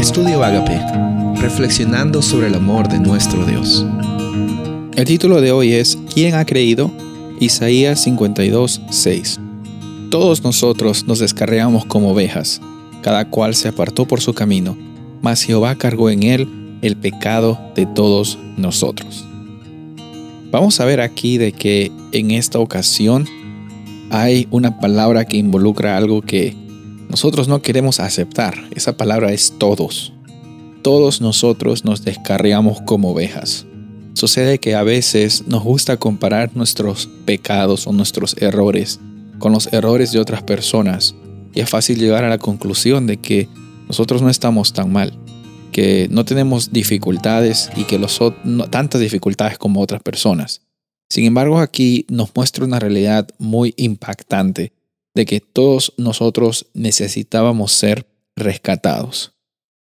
Estudio Agape, reflexionando sobre el amor de nuestro Dios. El título de hoy es ¿Quién ha creído? Isaías 52, 6. Todos nosotros nos descarreamos como ovejas, cada cual se apartó por su camino, mas Jehová cargó en él el pecado de todos nosotros. Vamos a ver aquí de que en esta ocasión hay una palabra que involucra algo que nosotros no queremos aceptar. Esa palabra es todos. Todos nosotros nos descarriamos como ovejas. Sucede que a veces nos gusta comparar nuestros pecados o nuestros errores con los errores de otras personas y es fácil llegar a la conclusión de que nosotros no estamos tan mal, que no tenemos dificultades y que los, no, tantas dificultades como otras personas. Sin embargo, aquí nos muestra una realidad muy impactante de que todos nosotros necesitábamos ser rescatados.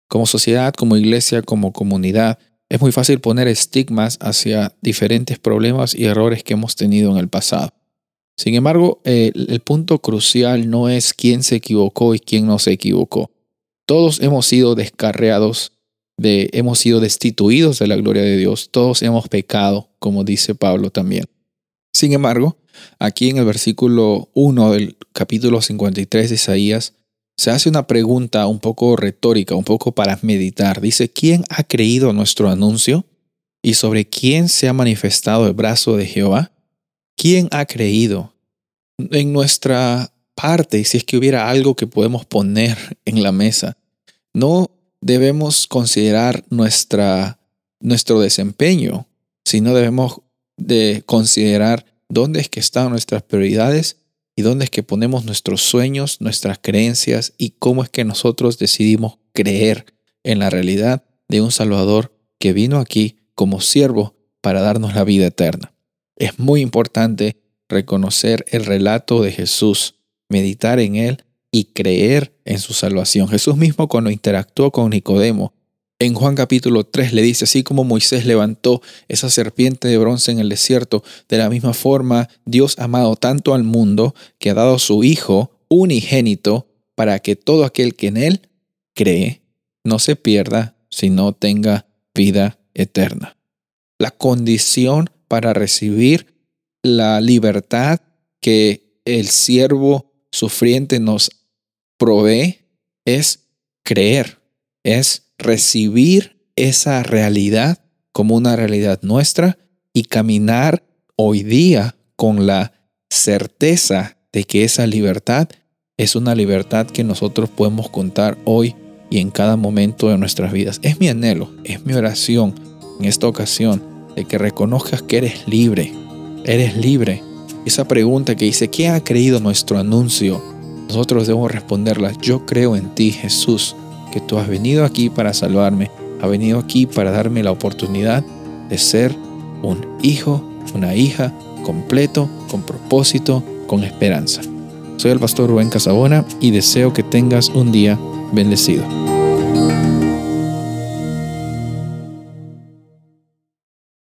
Como sociedad, como iglesia, como comunidad, es muy fácil poner estigmas hacia diferentes problemas y errores que hemos tenido en el pasado. Sin embargo, el, punto crucial no es quién se equivocó y quién no se equivocó. Todos hemos sido descarreados hemos sido destituidos de la gloria de Dios, todos hemos pecado, como dice Pablo también. Sin embargo, aquí en el versículo 1 del capítulo 53 de Isaías, se hace una pregunta un poco retórica, un poco para meditar. Dice, ¿quién ha creído nuestro anuncio? ¿Y sobre quién se ha manifestado el brazo de Jehová? ¿Quién ha creído? En nuestra parte, si es que hubiera algo que podemos poner en la mesa, no debemos considerar nuestra, nuestro desempeño, sino debemos de considerar dónde es que están nuestras prioridades y dónde es que ponemos nuestros sueños, nuestras creencias y cómo es que nosotros decidimos creer en la realidad de un Salvador que vino aquí como siervo para darnos la vida eterna. Es muy importante reconocer el relato de Jesús, meditar en él y creer en su salvación. Jesús mismo cuando interactuó con Nicodemo, en Juan capítulo 3 le dice, así como Moisés levantó esa serpiente de bronce en el desierto, de la misma forma Dios ha amado tanto al mundo que ha dado su Hijo unigénito para que todo aquel que en Él cree no se pierda, sino tenga vida eterna. La condición para recibir la libertad que el siervo sufriente nos provee es creer, es recibir esa realidad como una realidad nuestra y caminar hoy día con la certeza de que esa libertad es una libertad que nosotros podemos contar hoy y en cada momento de nuestras vidas. Es mi anhelo, es mi oración en esta ocasión de que reconozcas que eres libre, eres libre. Esa pregunta que dice, ¿quién ha creído nuestro anuncio? Nosotros debemos responderla, yo creo en ti Jesús, que tú has venido aquí para salvarme, has venido aquí para darme la oportunidad de ser un hijo, una hija completo, con propósito, con esperanza. Soy el pastor Rubén Casabona y deseo que tengas un día bendecido.